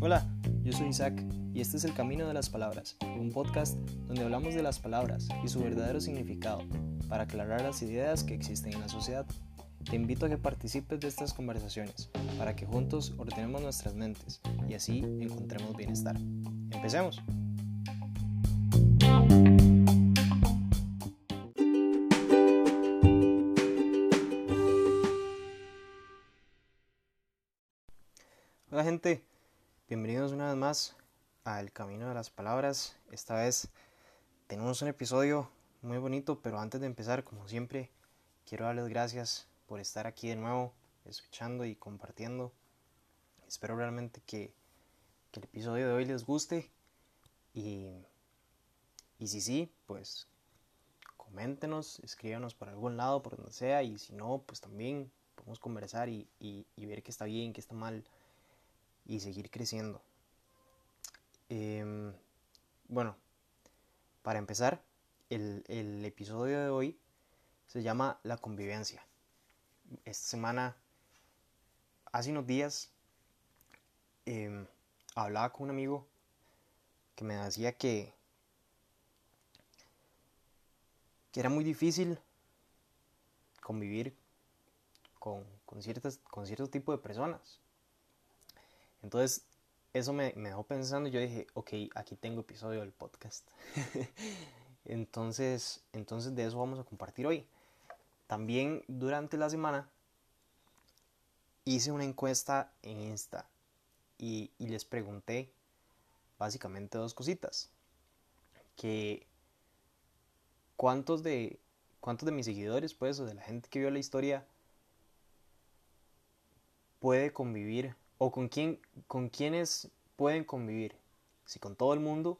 Hola, yo soy Isaac y este es El Camino de las Palabras, un podcast donde hablamos de las palabras y su verdadero significado para aclarar las ideas que existen en la sociedad. Te invito a que participes de estas conversaciones para que juntos ordenemos nuestras mentes y así encontremos bienestar. Empecemos. Bienvenidos una vez más a El Camino de las Palabras. Esta vez tenemos un episodio muy bonito, pero antes de empezar, como siempre, quiero darles gracias por estar aquí de nuevo, escuchando y compartiendo. Espero realmente que, el episodio de hoy les guste y, y si sí, pues coméntenos, escríbanos por algún lado, por donde sea, y si no, pues también podemos conversar y, y, y ver qué está bien, qué está mal y seguir creciendo. Em, bueno, para empezar, el, el, episodio de hoy se llama La convivencia. Esta semana, hace unos días, eh, hablaba con un amigo que me decía que, que era muy difícil convivir con, con, ciertas, con cierto tipo de personas. Entonces, eso me, dejó pensando y yo dije, ok, aquí tengo episodio del podcast. entonces, entonces de eso vamos a compartir hoy. También durante la semana hice una encuesta en Insta y, y les pregunté básicamente dos cositas. Que cuántos de, cuántos de mis seguidores, pues, o de la gente que vio la historia, puede convivir o con quién con quiénes pueden convivir, si con todo el mundo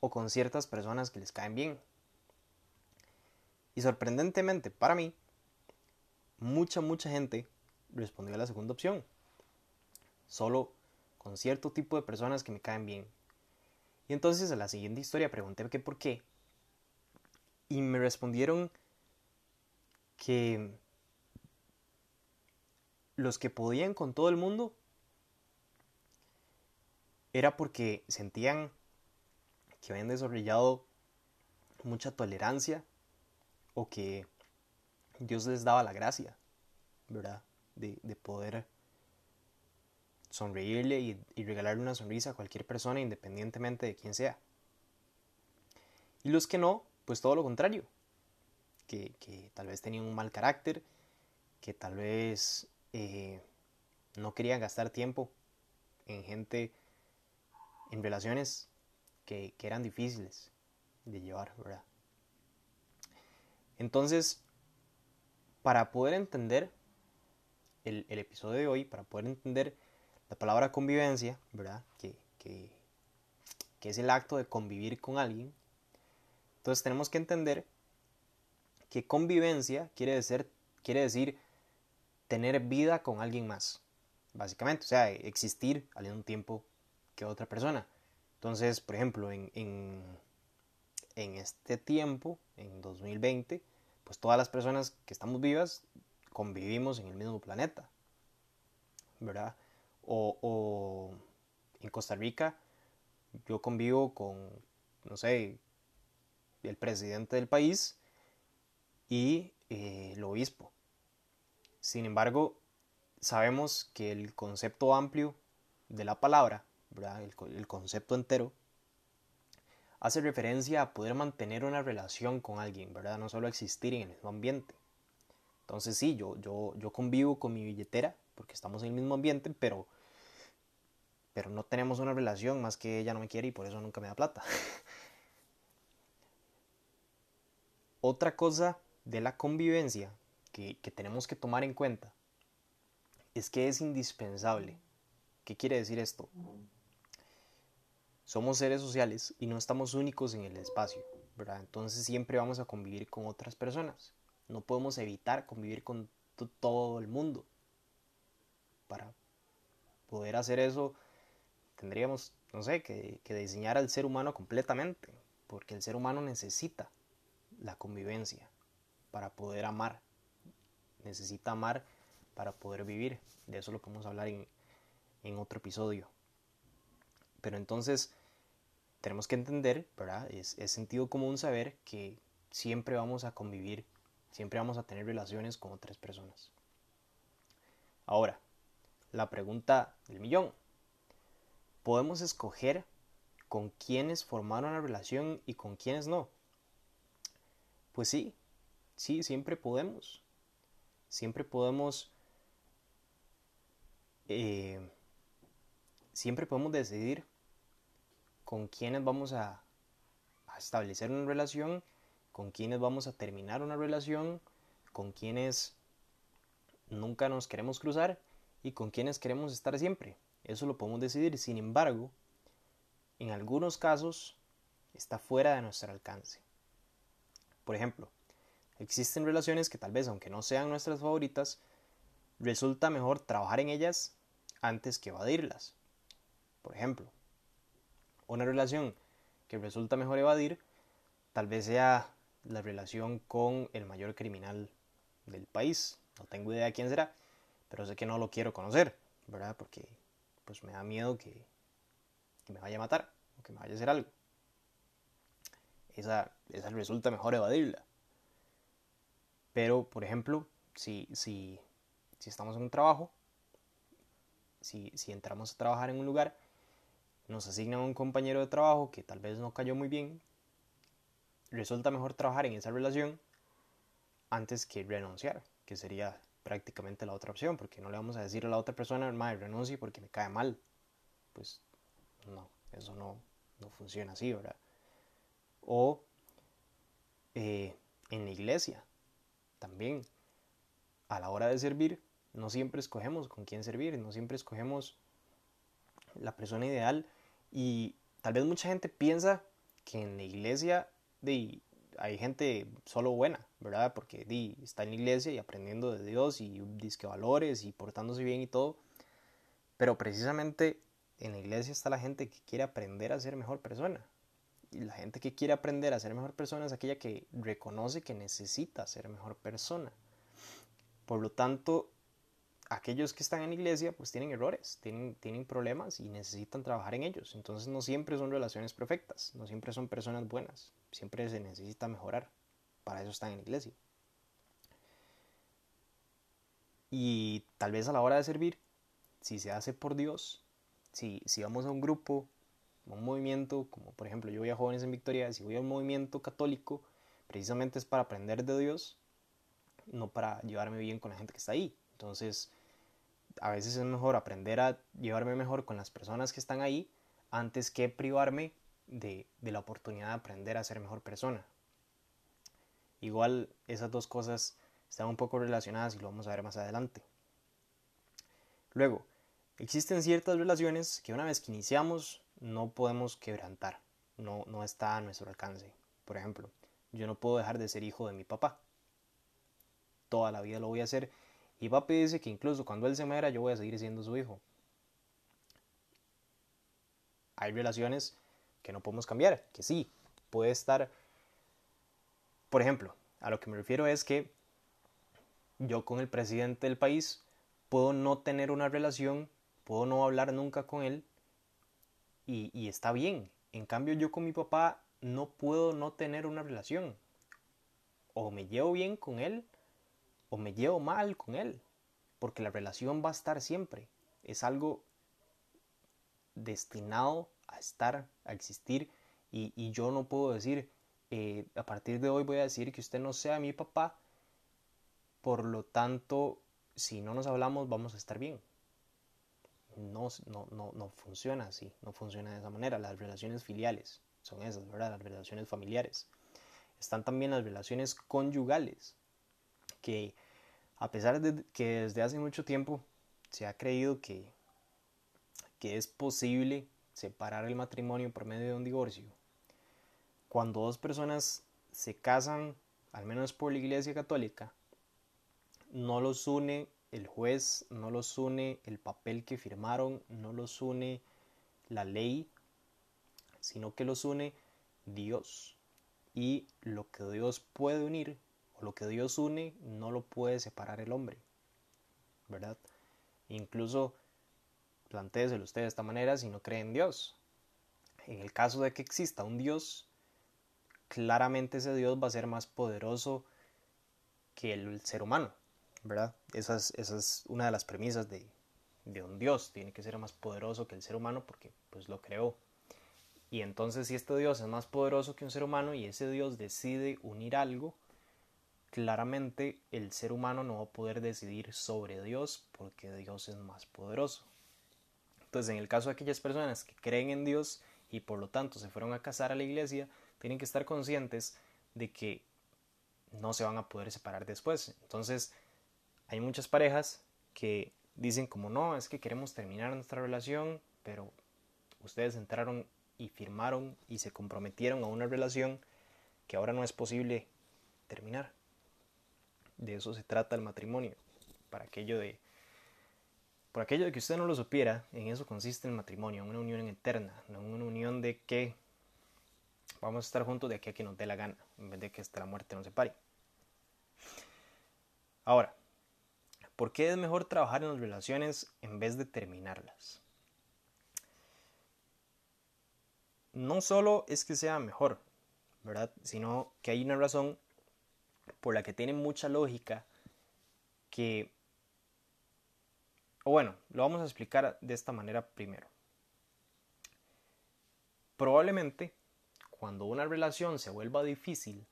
o con ciertas personas que les caen bien. Y sorprendentemente para mí, mucha mucha gente respondió a la segunda opción. Solo con cierto tipo de personas que me caen bien. Y entonces a la siguiente historia pregunté qué por qué. Y me respondieron que los que podían con todo el mundo era porque sentían que habían desarrollado mucha tolerancia o que Dios les daba la gracia, ¿verdad? De, de poder sonreírle y, y, regalarle una sonrisa a cualquier persona independientemente de quién sea. Y los que no, pues todo lo contrario, que, que tal vez tenían un mal carácter, que tal vez eh, no querían gastar tiempo en gente en relaciones que, eran difíciles de llevar, ¿verdad? Entonces, para poder entender el, episodio de hoy, para poder entender la palabra convivencia, ¿verdad? Que, es el acto de convivir con alguien. Entonces tenemos que entender que convivencia quiere decir, quiere decir tener vida con alguien más, básicamente. O sea, existir al mismo tiempo que otra persona. Entonces, por ejemplo, en, en, este tiempo, en 2020, pues todas las personas que estamos vivas convivimos en el mismo planeta, ¿verdad? O, o, en Costa Rica yo convivo con, no sé, el presidente del país y eh, el obispo. Sin embargo, sabemos que el concepto amplio de la palabra el, concepto entero, hace referencia a poder mantener una relación con alguien, ¿verdad? No solo existir en el mismo ambiente. Entonces sí, yo, yo, yo convivo con mi billetera porque estamos en el mismo ambiente, pero, pero no tenemos una relación más que ella no me quiere y por eso nunca me da plata. Otra cosa de la convivencia que, que tenemos que tomar en cuenta es que es indispensable. ¿Qué quiere decir esto? Somos seres sociales y no estamos únicos en el espacio, ¿verdad? Entonces siempre vamos a convivir con otras personas. No podemos evitar convivir con todo el mundo. Para poder hacer eso tendríamos, no sé, que, que diseñar al ser humano completamente, porque el ser humano necesita la convivencia para poder amar. Necesita amar para poder vivir. De eso lo podemos hablar en, en otro episodio. Pero entonces tenemos que entender, ¿verdad? Es, es sentido común saber que siempre vamos a convivir, siempre vamos a tener relaciones con otras personas. Ahora, la pregunta del millón. ¿Podemos escoger con quiénes formar una relación y con quiénes no? Pues sí, sí, siempre podemos. Siempre podemos... Eh, siempre podemos decidir con quiénes vamos a, establecer una relación, con quiénes vamos a terminar una relación, con quiénes nunca nos queremos cruzar y con quiénes queremos estar siempre. Eso lo podemos decidir. Sin embargo, en algunos casos está fuera de nuestro alcance. Por ejemplo, existen relaciones que tal vez, aunque no sean nuestras favoritas, resulta mejor trabajar en ellas antes que evadirlas. Por ejemplo, una relación que resulta mejor evadir tal vez sea la relación con el mayor criminal del país. No tengo idea de quién será, pero sé que no lo quiero conocer, ¿verdad? Porque pues me da miedo que, me vaya a matar o que me vaya a hacer algo. Esa, esa resulta mejor evadirla. Pero, por ejemplo, si, si, si estamos en un trabajo, si, si entramos a trabajar en un lugar, nos asignan un compañero de trabajo que tal vez no cayó muy bien, resulta mejor trabajar en esa relación antes que renunciar, que sería prácticamente la otra opción, porque no le vamos a decir a la otra persona, madre, renuncie porque me cae mal. Pues no, eso no, no funciona así, ¿verdad? O eh, en la iglesia, también, a la hora de servir, no siempre escogemos con quién servir, no siempre escogemos la persona ideal y tal vez mucha gente piensa que en la iglesia de, hay gente solo buena, ¿verdad? Porque di, está en la iglesia y aprendiendo de Dios y disque valores y portándose bien y todo. Pero precisamente en la iglesia está la gente que quiere aprender a ser mejor persona. Y la gente que quiere aprender a ser mejor persona es aquella que reconoce que necesita ser mejor persona. Por lo tanto, aquellos que están en iglesia pues tienen errores, tienen, tienen problemas y necesitan trabajar en ellos. Entonces no siempre son relaciones perfectas, no siempre son personas buenas, siempre se necesita mejorar. Para eso están en iglesia. Y tal vez a la hora de servir, si se hace por Dios, si, si vamos a un grupo, a un movimiento, como por ejemplo yo voy a Jóvenes en Victoria, si voy a un movimiento católico, precisamente es para aprender de Dios, no para llevarme bien con la gente que está ahí. Entonces, a veces es mejor aprender a llevarme mejor con las personas que están ahí antes que privarme de, la oportunidad de aprender a ser mejor persona. Igual esas dos cosas están un poco relacionadas y lo vamos a ver más adelante. Luego, existen ciertas relaciones que una vez que iniciamos no podemos quebrantar, no, no está a nuestro alcance. Por ejemplo, yo no puedo dejar de ser hijo de mi papá. Toda la vida lo voy a hacer y papi dice que incluso cuando él se muera yo voy a seguir siendo su hijo. Hay relaciones que no podemos cambiar, que sí, puede estar... Por ejemplo, a lo que me refiero es que yo con el presidente del país puedo no tener una relación, puedo no hablar nunca con él y, y está bien. En cambio yo con mi papá no puedo no tener una relación. O me llevo bien con él o me llevo mal con él, porque la relación va a estar siempre. Es algo destinado a estar, a existir, y, yo no puedo decir, eh, a partir de hoy voy a decir que usted no sea mi papá, por lo tanto, si no nos hablamos vamos a estar bien. No, no, no, no funciona así, no funciona de esa manera. Las relaciones filiales son esas, ¿verdad? Las relaciones familiares. Están también las relaciones conyugales, que a pesar de que desde hace mucho tiempo se ha creído que, que es posible separar el matrimonio por medio de un divorcio, cuando dos personas se casan, al menos por la Iglesia Católica, no los une el juez, no los une el papel que firmaron, no los une la ley, sino que los une Dios. Y lo que Dios puede unir, lo que Dios une no lo puede separar el hombre. ¿verdad? Incluso plantéeselo usted de esta manera si no cree en Dios. En el caso de que exista un Dios, claramente ese Dios va a ser más poderoso que el ser humano, ¿verdad? Esa es, una de las premisas de, de, un Dios, tiene que ser más poderoso que el ser humano porque pues lo creó. Y entonces si este Dios es más poderoso que un ser humano y ese Dios decide unir algo, claramente el ser humano no va a poder decidir sobre Dios porque Dios es más poderoso. Entonces en el caso de aquellas personas que creen en Dios y por lo tanto se fueron a casar a la iglesia, tienen que estar conscientes de que no se van a poder separar después. Entonces, hay muchas parejas que dicen como no, es que queremos terminar nuestra relación, pero ustedes entraron y firmaron y se comprometieron a una relación que ahora no es posible terminar. De eso se trata el matrimonio. Para aquello de por aquello de que usted no lo supiera, en eso consiste el matrimonio, una unión eterna, no una unión de que Vamos a estar juntos de aquí a que nos dé la gana, en vez de que hasta la muerte nos separe. Ahora, ¿por qué es mejor trabajar en las relaciones en vez de terminarlas? No solo es que sea mejor, ¿verdad? Sino que hay una razón por la que tiene mucha lógica que... O bueno, lo vamos a explicar de esta manera primero. Probablemente cuando una relación se vuelva difícil,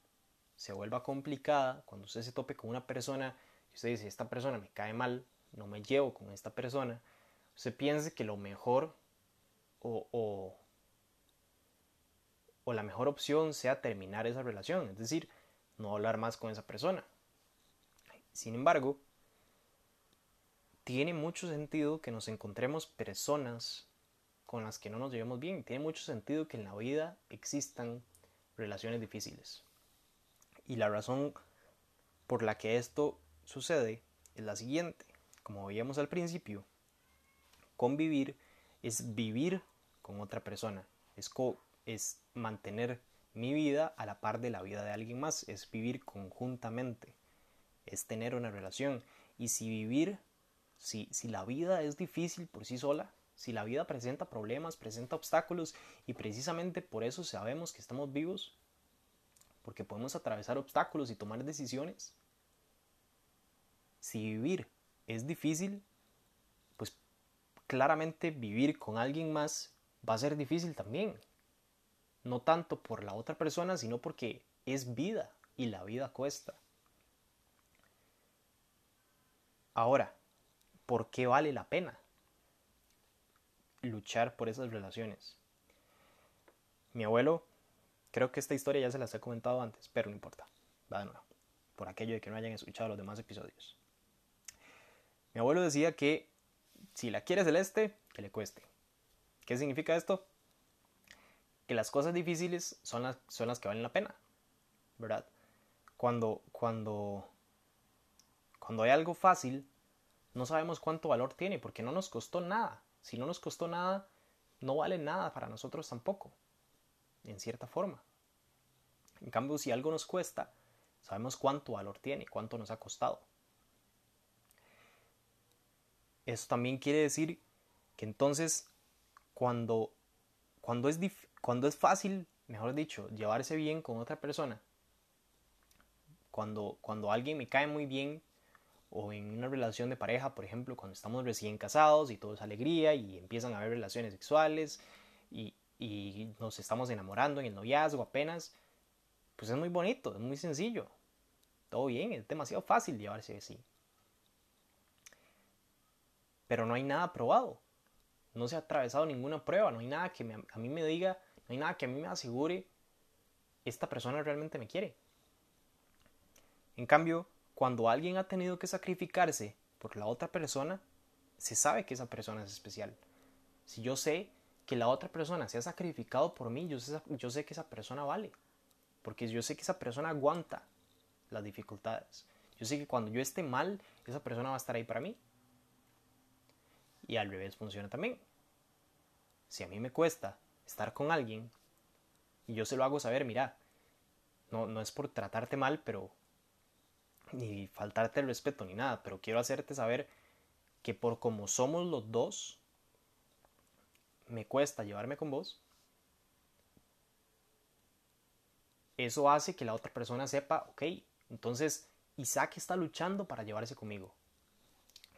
se vuelva complicada, cuando usted se tope con una persona y usted dice, esta persona me cae mal, no me llevo con esta persona, usted piense que lo mejor o, o, o la mejor opción sea terminar esa relación, es decir, no hablar más con esa persona. Sin embargo, tiene mucho sentido que nos encontremos personas con las que no nos llevemos bien. Tiene mucho sentido que en la vida existan relaciones difíciles. Y la razón por la que esto sucede es la siguiente. Como veíamos al principio, convivir es vivir con otra persona, es, es mantener mi vida a la par de la vida de alguien más, es vivir conjuntamente, es tener una relación. Y si vivir, si, si la vida es difícil por sí sola, si la vida presenta problemas, presenta obstáculos y precisamente por eso sabemos que estamos vivos, porque podemos atravesar obstáculos y tomar decisiones. Si vivir es difícil, pues claramente vivir con alguien más va a ser difícil también. No tanto por la otra persona, sino porque es vida y la vida cuesta. Ahora, ¿por qué vale la pena? luchar por esas relaciones. Mi abuelo, creo que esta historia ya se las he comentado antes, pero no importa, va de nuevo, por aquello de que no hayan escuchado los demás episodios. Mi abuelo decía que si la quiere celeste, que le cueste. ¿Qué significa esto? Que las cosas difíciles son las, son las que valen la pena, ¿verdad? Cuando, cuando, cuando hay algo fácil, no sabemos cuánto valor tiene porque no nos costó nada. Si no nos costó nada, no vale nada para nosotros tampoco, en cierta forma. En cambio, si algo nos cuesta, sabemos cuánto valor tiene, cuánto nos ha costado. Eso también quiere decir que entonces cuando, cuando, es, cuando es fácil, mejor dicho, llevarse bien con otra persona, cuando, cuando alguien me cae muy bien, o en una relación de pareja, por ejemplo, cuando estamos recién casados y todo es alegría y empiezan a haber relaciones sexuales y, y nos estamos enamorando en el noviazgo apenas, pues es muy bonito, es muy sencillo, todo bien, es demasiado fácil llevarse así. Pero no hay nada probado, no se ha atravesado ninguna prueba, no hay nada que a mí me diga, no hay nada que a mí me asegure esta persona realmente me quiere. En cambio, cuando alguien ha tenido que sacrificarse por la otra persona, se sabe que esa persona es especial. Si yo sé que la otra persona se ha sacrificado por mí, yo sé, yo sé que esa persona vale. Porque yo sé que esa persona aguanta las dificultades. Yo sé que cuando yo esté mal, esa persona va a estar ahí para mí. Y al revés funciona también. Si a mí me cuesta estar con alguien y yo se lo hago saber, mira, no, no es por tratarte mal, pero ni faltarte el respeto ni nada, pero quiero hacerte saber que por como somos los dos, me cuesta llevarme con vos, eso hace que la otra persona sepa, ok, entonces Isaac está luchando para llevarse conmigo.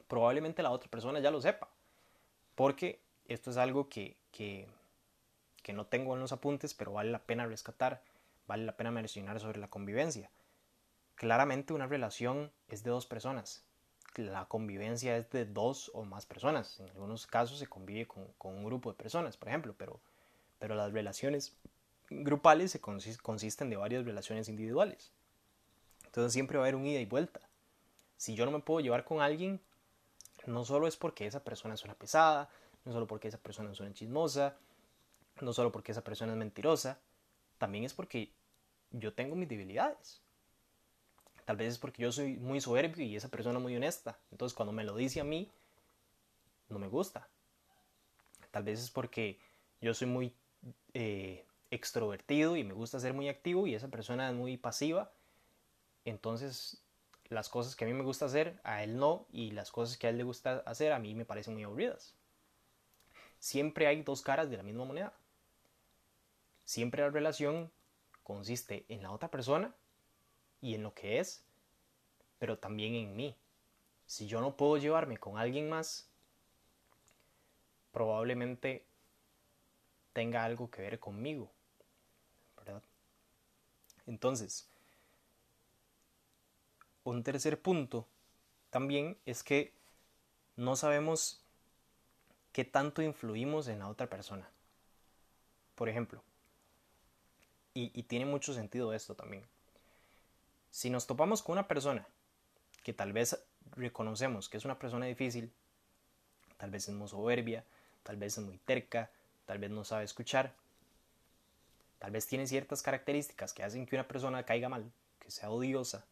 Probablemente la otra persona ya lo sepa, porque esto es algo que, que, que no tengo en los apuntes, pero vale la pena rescatar, vale la pena mencionar sobre la convivencia. Claramente una relación es de dos personas, la convivencia es de dos o más personas. En algunos casos se convive con, un grupo de personas, por ejemplo, pero, pero las relaciones grupales se consisten de varias relaciones individuales. Entonces siempre va a haber un ida y vuelta. Si yo no me puedo llevar con alguien, no solo es porque esa persona es una pesada, no solo porque esa persona es una chismosa, no solo porque esa persona es mentirosa, también es porque yo tengo mis debilidades. Tal vez es porque yo soy muy soberbio y esa persona muy honesta. Entonces cuando me lo dice a mí, no me gusta. Tal vez es porque yo soy muy eh, extrovertido y me gusta ser muy activo y esa persona es muy pasiva. Entonces las cosas que a mí me gusta hacer, a él no, y las cosas que a él le gusta hacer, a mí me parecen muy aburridas. Siempre hay dos caras de la misma moneda. Siempre la relación consiste en la otra persona y en lo que es, pero también en mí. Si yo no puedo llevarme con alguien más, probablemente tenga algo que ver conmigo. ¿verdad? Entonces, un tercer punto también es que no sabemos qué tanto influimos en la otra persona. Por ejemplo, y, tiene mucho sentido esto también. Si nos topamos con una persona que tal vez reconocemos que es una persona difícil, tal vez es muy soberbia, tal vez es muy terca, tal vez no sabe escuchar, tal vez tiene ciertas características que hacen que una persona caiga mal, que sea odiosa.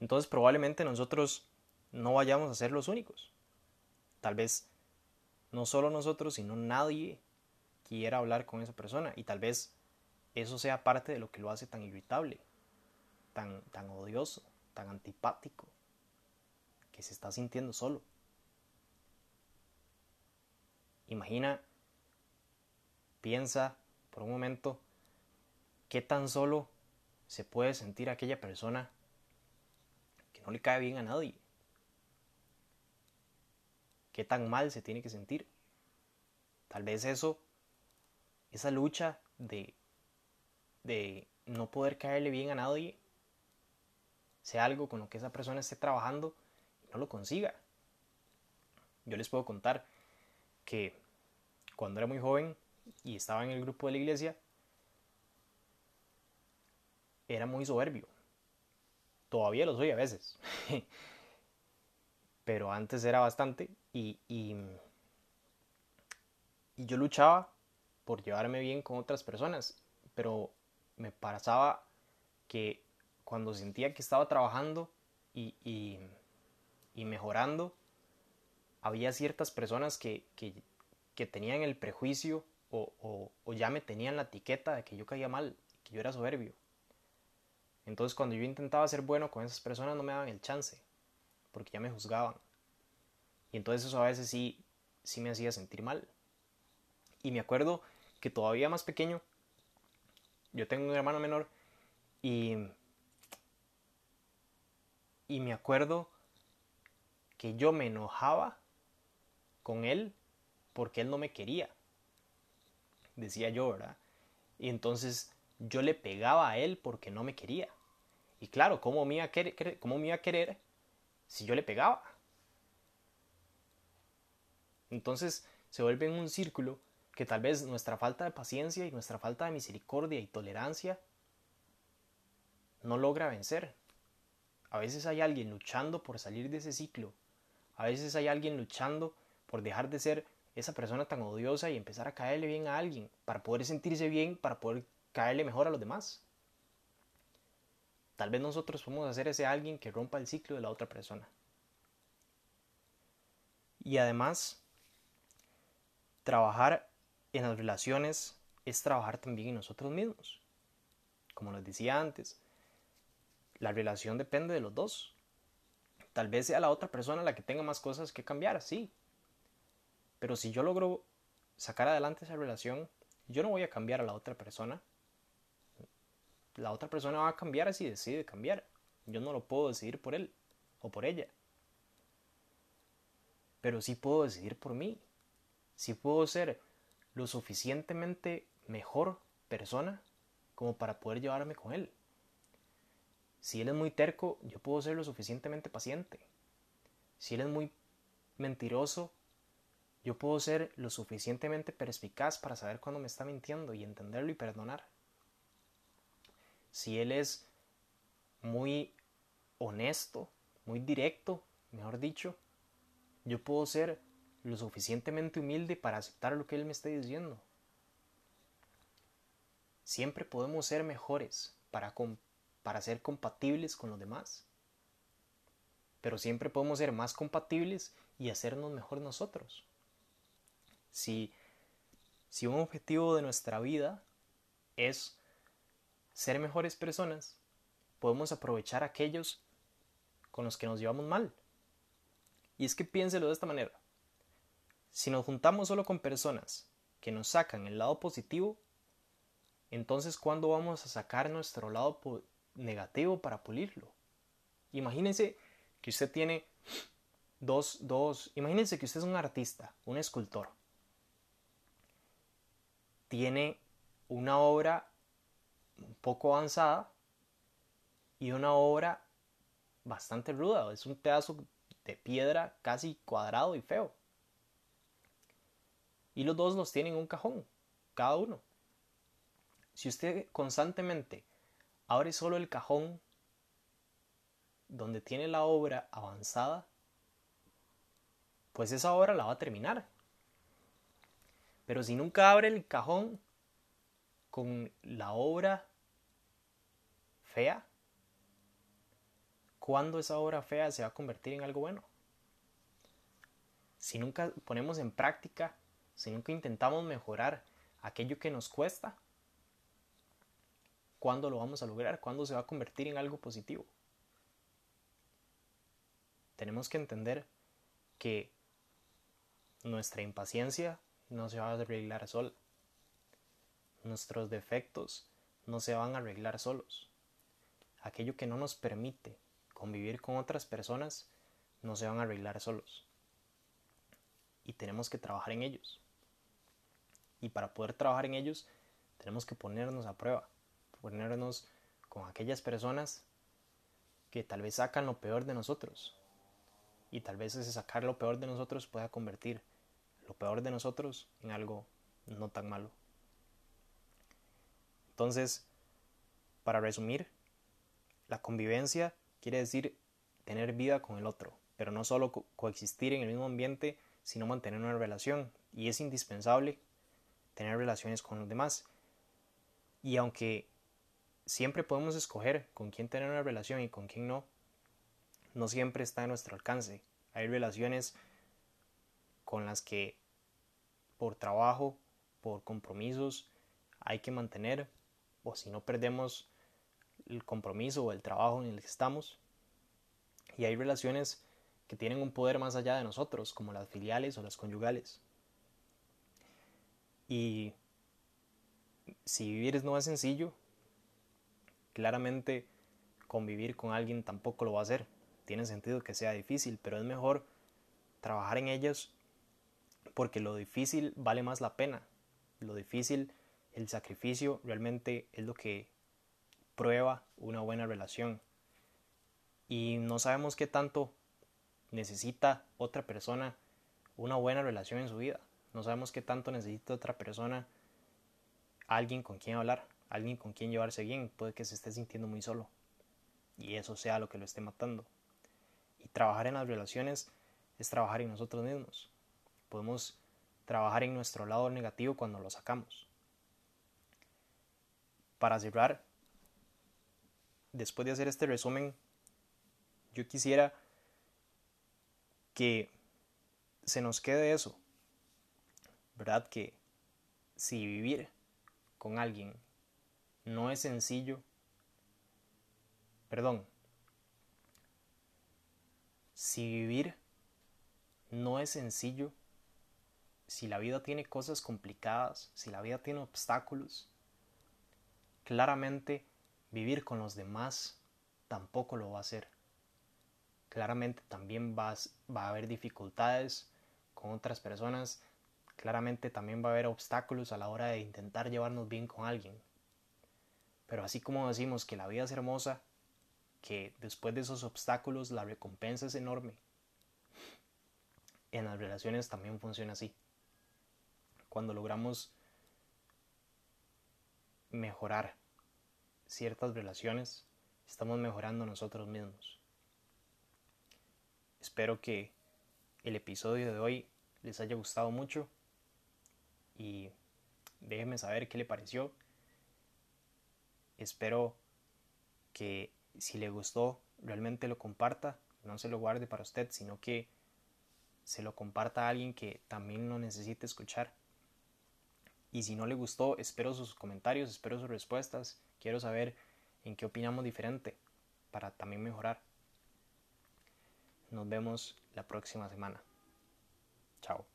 Entonces probablemente nosotros no vayamos a ser los únicos. Tal vez no solo nosotros, sino nadie quiera hablar con esa persona y tal vez eso sea parte de lo que lo hace tan irritable, tan, tan odioso, tan antipático, que se está sintiendo solo. Imagina, piensa por un momento qué tan solo se puede sentir aquella persona que no le cae bien a nadie. Qué tan mal se tiene que sentir. Tal vez eso, esa lucha de de no poder caerle bien a nadie sea algo con lo que esa persona esté trabajando no lo consiga. Yo les puedo contar que cuando era muy joven y estaba en el grupo de la iglesia, era muy soberbio. Todavía lo soy a veces. Pero antes era bastante y, y yo luchaba por llevarme bien con otras personas. Pero me pasaba que cuando sentía que estaba trabajando y, y, mejorando, había ciertas personas que, que, tenían el prejuicio o, o, ya me tenían la etiqueta de que yo caía mal, que yo era soberbio. Entonces cuando yo intentaba ser bueno con esas personas no me daban el chance, porque ya me juzgaban. Y entonces eso a veces sí, sí me hacía sentir mal. Y me acuerdo que todavía más pequeño yo tengo un hermano menor y, y me acuerdo que yo me enojaba con él porque él no me quería. Decía yo, ¿verdad? Y entonces yo le pegaba a él porque no me quería. Y claro, ¿cómo me iba a querer, cómo me iba a querer si yo le pegaba? Entonces se vuelve en un círculo que tal vez nuestra falta de paciencia y nuestra falta de misericordia y tolerancia no logra vencer. A veces hay alguien luchando por salir de ese ciclo. A veces hay alguien luchando por dejar de ser esa persona tan odiosa y empezar a caerle bien a alguien, para poder sentirse bien, para poder caerle mejor a los demás. Tal vez nosotros podemos hacer ese alguien que rompa el ciclo de la otra persona. Y además, trabajar en las relaciones es trabajar también en nosotros mismos. Como les decía antes, la relación depende de los dos. Tal vez sea la otra persona la que tenga más cosas que cambiar, sí. Pero si yo logro sacar adelante esa relación, yo no voy a cambiar a la otra persona. La otra persona va a cambiar si decide cambiar. Yo no lo puedo decidir por él o por ella. Pero sí puedo decidir por mí. Sí puedo ser lo suficientemente mejor persona como para poder llevarme con él. Si él es muy terco, yo puedo ser lo suficientemente paciente. Si él es muy mentiroso, yo puedo ser lo suficientemente perspicaz para saber cuándo me está mintiendo y entenderlo y perdonar. Si él es muy honesto, muy directo, mejor dicho, yo puedo ser lo suficientemente humilde para aceptar lo que él me está diciendo. Siempre podemos ser mejores para, para ser compatibles con los demás. Pero siempre podemos ser más compatibles y hacernos mejor nosotros. Si, si un objetivo de nuestra vida es ser mejores personas, podemos aprovechar aquellos con los que nos llevamos mal. Y es que piénselo de esta manera. Si nos juntamos solo con personas que nos sacan el lado positivo, entonces ¿cuándo vamos a sacar nuestro lado negativo para pulirlo? Imagínense que usted tiene dos, dos, imagínense que usted es un artista, un escultor. Tiene una obra un poco avanzada y una obra bastante ruda. Es un pedazo de piedra casi cuadrado y feo. Y los dos los tienen en un cajón, cada uno. Si usted constantemente abre solo el cajón donde tiene la obra avanzada, pues esa obra la va a terminar. Pero si nunca abre el cajón con la obra fea, ¿cuándo esa obra fea se va a convertir en algo bueno? Si nunca ponemos en práctica, si nunca intentamos mejorar aquello que nos cuesta, ¿cuándo lo vamos a lograr? ¿Cuándo se va a convertir en algo positivo? Tenemos que entender que nuestra impaciencia no se va a arreglar sola. Nuestros defectos no se van a arreglar solos. Aquello que no nos permite convivir con otras personas no se van a arreglar solos. Y tenemos que trabajar en ellos. Y para poder trabajar en ellos, tenemos que ponernos a prueba, ponernos con aquellas personas que tal vez sacan lo peor de nosotros. Y tal vez ese sacar lo peor de nosotros pueda convertir lo peor de nosotros en algo no tan malo. Entonces, para resumir, la convivencia quiere decir tener vida con el otro, pero no solo coexistir en el mismo ambiente, sino mantener una relación. Y es indispensable tener relaciones con los demás. Y aunque siempre podemos escoger con quién tener una relación y con quién no, no siempre está a nuestro alcance. Hay relaciones con las que por trabajo, por compromisos, hay que mantener, o si no perdemos el compromiso o el trabajo en el que estamos, y hay relaciones que tienen un poder más allá de nosotros, como las filiales o las conyugales. Y si vivir no es sencillo, claramente convivir con alguien tampoco lo va a hacer. Tiene sentido que sea difícil, pero es mejor trabajar en ellos porque lo difícil vale más la pena. Lo difícil, el sacrificio realmente es lo que prueba una buena relación y no sabemos qué tanto necesita otra persona una buena relación en su vida. No sabemos qué tanto necesita otra persona alguien con quien hablar, alguien con quien llevarse bien. Puede que se esté sintiendo muy solo y eso sea lo que lo esté matando. Y trabajar en las relaciones es trabajar en nosotros mismos. Podemos trabajar en nuestro lado negativo cuando lo sacamos. Para cerrar, después de hacer este resumen yo quisiera que se nos quede eso, ¿verdad? Que si vivir con alguien no es sencillo, perdón, si vivir no es sencillo, si la vida tiene cosas complicadas, si la vida tiene obstáculos, claramente vivir con los demás tampoco lo va a hacer. Claramente también va a haber dificultades con otras personas, claramente también va a haber obstáculos a la hora de intentar llevarnos bien con alguien. Pero así como decimos que la vida es hermosa, que después de esos obstáculos la recompensa es enorme, en las relaciones también funciona así cuando logramos mejorar ciertas relaciones, estamos mejorando nosotros mismos. Espero que el episodio de hoy les haya gustado mucho y déjenme saber qué le pareció. Espero que si le gustó realmente lo comparta, no se lo guarde para usted, sino que se lo comparta a alguien que también lo necesite escuchar. Y si no le gustó, espero sus comentarios, espero sus respuestas. Quiero saber en qué opinamos diferente para también mejorar. Nos vemos la próxima semana. Chao.